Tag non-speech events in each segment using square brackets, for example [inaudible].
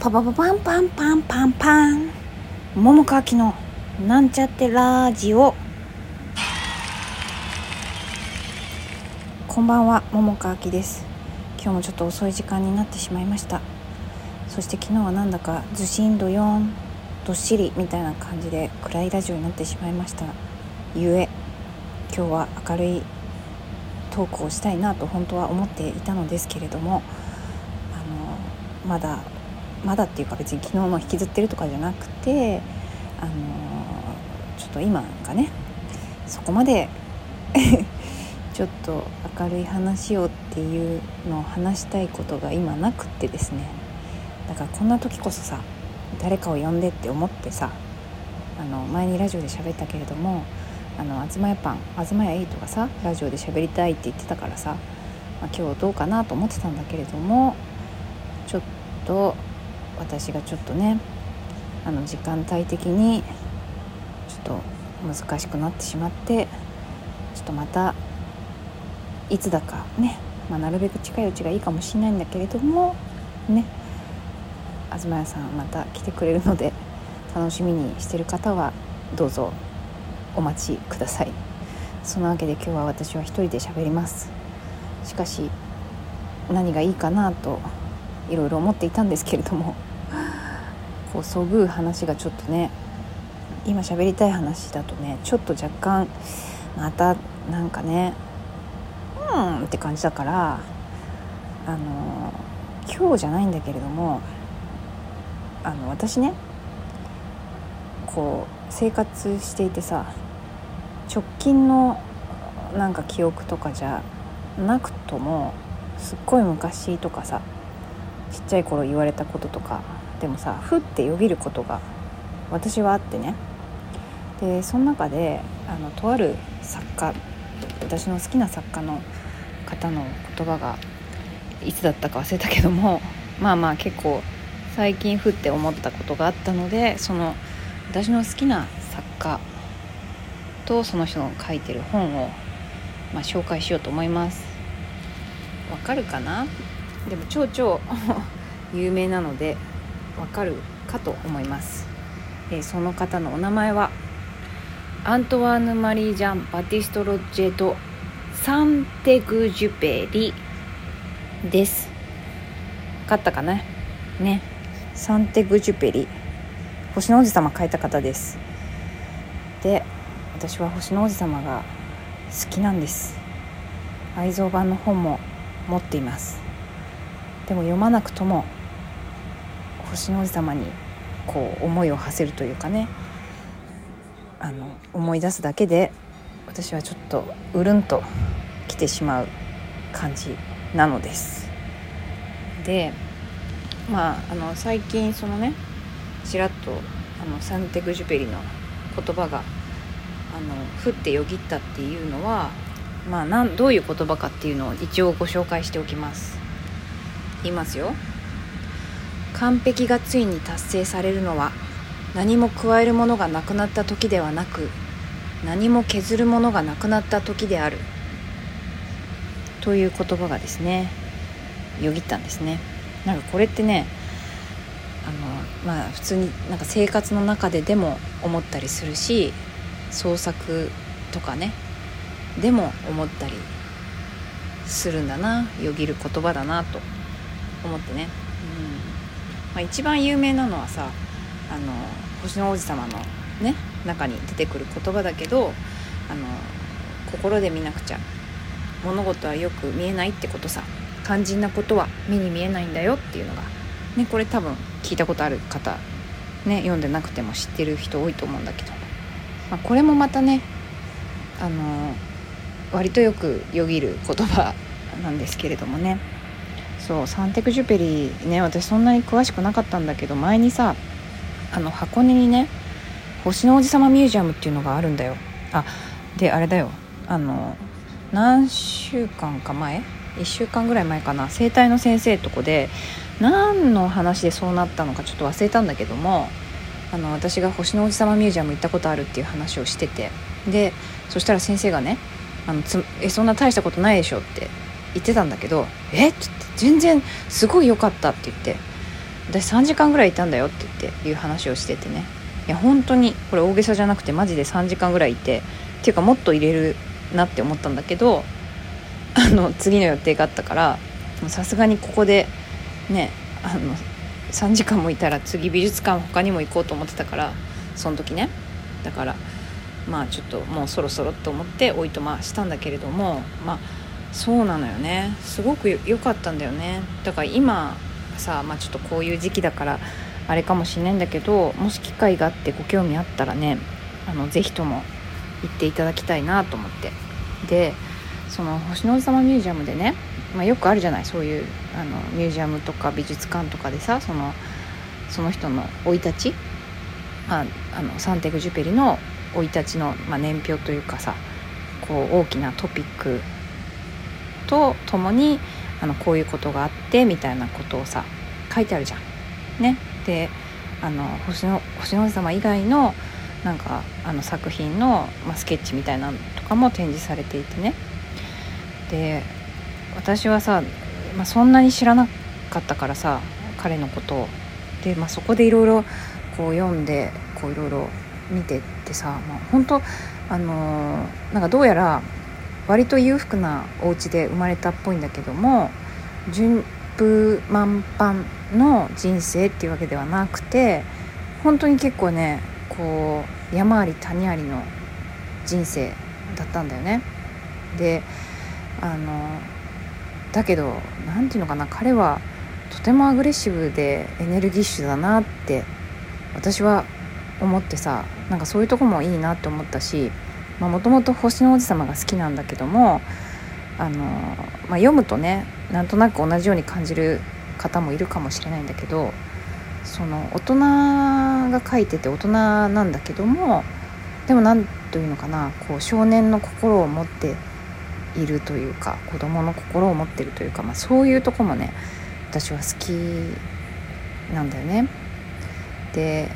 パパパパンパンパンパン。パン桃川きのなんちゃってラジオこんばんは桃川きです。今日もちょっと遅い時間になってしまいました。そして昨日はなんだかずしんどよんどっしりみたいな感じで暗いラジオになってしまいました。ゆえ今日は明るいトークをしたいなと本当は思っていたのですけれどもあのまだまだっていうか別に昨日の引きずってるとかじゃなくてあのちょっと今がねそこまで [laughs] ちょっと明るい話をっていうのを話したいことが今なくってですね。だからこんな時こそさ誰かを呼んでって思ってさあの前にラジオで喋ったけれどもあの東屋パン東屋エイトがさラジオで喋りたいって言ってたからさ、まあ、今日どうかなと思ってたんだけれどもちょっと私がちょっとねあの時間帯的にちょっと難しくなってしまってちょっとまたいつだかね、まあ、なるべく近いうちがいいかもしれないんだけれどもね東屋さんまた来てくれるので楽しみにしてる方はどうぞお待ちください。そのわけで今日は私は一人で喋ります。しかし何がいいかなといろいろ思っていたんですけれどもこうそぐう話がちょっとね今喋りたい話だとねちょっと若干またなんかねうんって感じだからあの今日じゃないんだけれどもあの私ねこう生活していてさ直近のなんか記憶とかじゃなくともすっごい昔とかさちっちゃい頃言われたこととかでもさふってよぎることが私はあってね。でその中であのとある作家私の好きな作家の方の言葉がいつだったか忘れたけども [laughs] まあまあ結構最近ふって思ったことがあったのでその私の好きな作家とその人の書いてる本を、まあ、紹介しようと思います。わかるかな？でも超超 [laughs] 有名なのでわかるかと思います、えー、その方のお名前はアントワーヌ・マリージャン・バティスト・ロッジェとサンテグジュペリです。かったかな？ね。サンテグジュペリ。星の王子様書いた方です。で私は星の王子様が好きなんです。愛蔵版の本も持っています。でも読まなくとも星の王子様にこう思いを馳せるというかね。あの思い出すだけで私はちょっとうるんと来てしまう感じなのです。でまああの最近そのねちらっとあのサンテグジュペリの言葉があの降ってよぎったっていうのはまあなんどういう言葉かっていうのを一応ご紹介しておきます。言いますよ。完璧がついに達成されるのは何も加えるものがなくなった時ではなく何も削るものがなくなった時である。という言葉がですねよぎったんですね。なんかこれってねあのまあ普通になんか生活の中ででも思ったりするし創作とかねでも思ったりするんだなよぎる言葉だなと思ってね、うん。まあ、一番有名なのはさあの星の王子様のね中に出てくる言葉だけどあの心で見なくちゃ物事はよく見えないってことさ。肝心なことは目に見えないんだよっていうのが。ねこれ多分聞いたことある方ね読んでなくても知ってる人多いと思うんだけど、まあ、これもまたねあの割とよくよぎる言葉なんですけれどもね。そうサンテクジュペリーね私そんなに詳しくなかったんだけど前にさあの箱根にね星の王子様ミュージアムっていうのがあるんだよ。あであれだよ。あの何週間か前？1週間ぐらい前かな。整体の先生とこで何の話でそうなったのかちょっと忘れたんだけどもあの私が星の王子様ミュージアム行ったことあるっていう話をしてて。でそしたら先生がねあのつえそんな大したことないでしょって言ってたんだけど「え？っ?」って全然すごい良かったって言って。私3時間ぐらいいたんだよって言っていう話をしててね。いや本当にこれ大げさじゃなくてマジで3時間ぐらいいてっていうかもっと入れるなって思ったんだけど [laughs] あの次の予定があったからさすがにここでねあの3時間もいたら次美術館他にも行こうと思ってたからその時ね。だからまあちょっともうそろそろと思っておいとましたんだけれどもまあそうなのよね。すごく良かったんだよね。だから今さ、まあ、ちょっとこういう時期だからあれかもしれないんだけどもし機会があってご興味あったらねあのぜひとも行っていただきたいなと思って。でその星の王様ミュージアムでね、まあ、よくあるじゃないそういうあのミュージアムとか美術館とかでさそのその人の生い立ち、あ、あのサンテグジュペリの生い立ちの、まあ、年表というかさこう大きなトピックとともにあのこういうことがあってみたいなことをさ書いてあるじゃん。ね、であの星の星の王子様以外のなんかあの作品の、まあ、スケッチみたいなのとかも展示されていてね。で私はさ、まあ、そんなに知らなかったからさ彼のことを。で、まあ、そこでいろいろこう読んでこういろいろ見てってさ、まあ、本当あのー、なんかどうやら割と裕福なお家で生まれたっぽいんだけども順風満帆の人生っていうわけではなくて本当に結構ねこう山あり谷ありの人生だったんだよね。であのだけど何て言うのかな彼はとてもアグレッシブでエネルギッシュだなって私は思ってさなんかそういうとこもいいなって思ったしもともと星の王子様が好きなんだけどもあの、まあ、読むとねなんとなく同じように感じる方もいるかもしれないんだけどその大人が書いてて大人なんだけどもでも何というのかなこう少年の心を持っているというか子供の心を持ってるというか、まあ、そういうとこもね私は好きなんだよね。で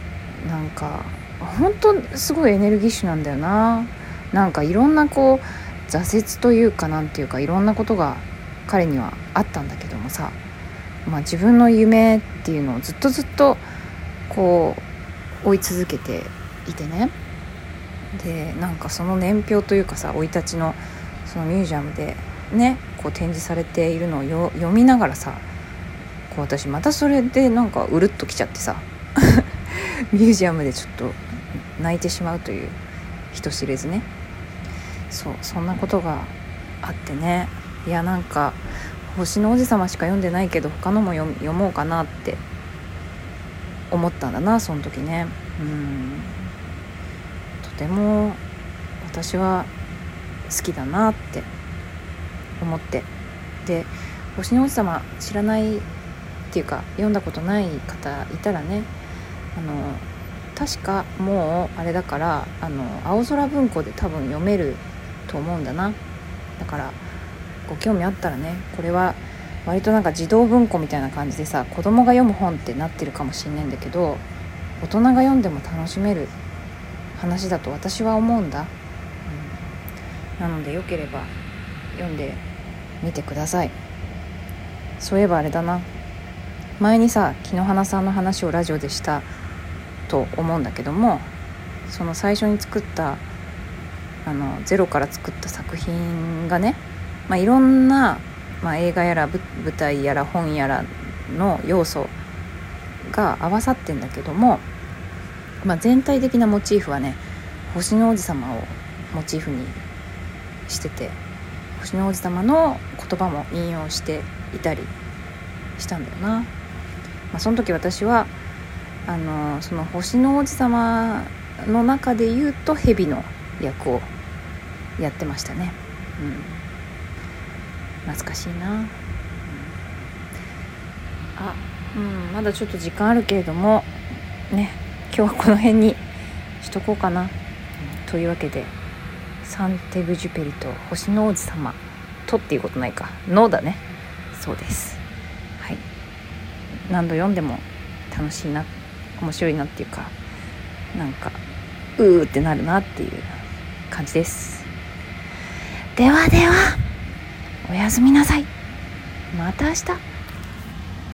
なんか本当すごいエネルギッシュなんだよな。なんかいろんなこう挫折というかなんていうかいろんなことが彼にはあったんだけどもさ、まあ、自分の夢っていうのをずっとずっとこう追い続けていてね。でなんかその年表というかさ生い立ちのそのミュージアムでねこう展示されているのを読みながらさこう私またそれでなんかうるっときちゃってさ [laughs] ミュージアムでちょっと泣いてしまうという人知れずね。そうそんなことがあってね。いやなんか「星の王子様」しか読んでないけど他のも読もうかなって思ったんだなその時ね。うん。とても私は好きだなって思って。で「星の王子様」知らないっていうか読んだことない方いたらねあの確かもうあれだからあの青空文庫で多分読めると思うんだな。だからご興味あったらねこれは割となんか児童文庫みたいな感じでさ子供が読む本ってなってるかもしんないんだけど大人が読んでも楽しめる話だと私は思うんだ、うん、なのでよければ読んでみてください。そういえばあれだな。前にさ木野花さんの話をラジオでしたと思うんだけどもその最初に作ったあのゼロから作った作品がね、まあ、いろんな、まあ、映画やら舞台やら本やらの要素が合わさってんだけども、まあ、全体的なモチーフはね星の王子様をモチーフにしてて星の王子様の言葉も引用していたりしたんだよな。まあ、その時私はあのその星の王子様の中で言うと蛇の役をやってましたね、うん、懐かしいな、うん、あうんまだちょっと時間あるけれどもね今日はこの辺にしとこうかな、うん、というわけでサンテグジュペリと星の王子様とっていうことないか。のだね。そうです。はい。何度読んでも楽しいな。面白いなっていうかなんかうーってなるなっていう感じです。ではではおやすみなさい。また明日。